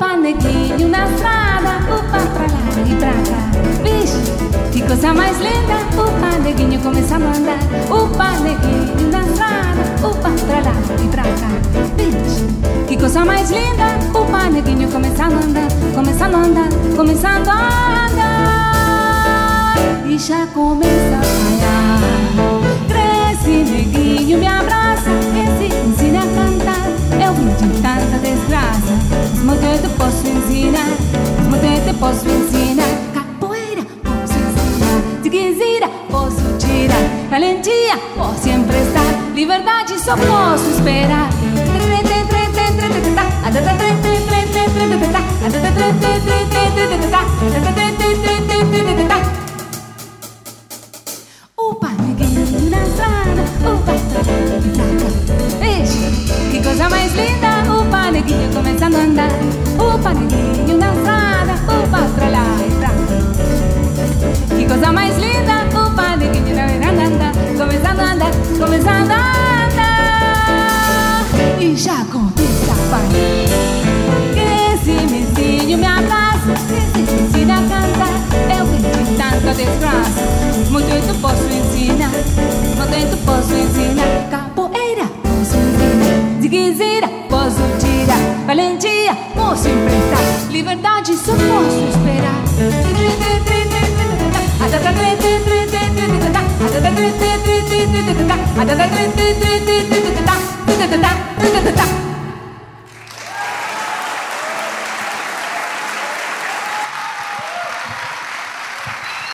O neguinho na estrada, upa pra lá e pra cá. Vixe, que coisa mais linda, O neguinho começa a mandar. Upa, neguinho na estrada, opa pra lá e pra cá. Vixe, que coisa mais linda, O neguinho começa a andar, começa a andar, começando a andar. E já começa a andar. posso ensinar. Capoeira, posso ensinar. Diguezira, posso tirar. Valentia, posso emprestar Liberdade só posso esperar. Opa, neguinho na estrada Opa, pitaca Veja, que coisa mais linda. O paneguinho começando a andar. e já conquista Pai. Que esse vizinho me abraça, que te ensina a cantar. Eu vivi tanta desgraça, muito eu posso ensinar, muito eu posso ensinar. Capoeira, posso ensinar, diguezeira, posso tirar, valentia, posso emprestar, liberdade só posso esperar. Adada, da da da da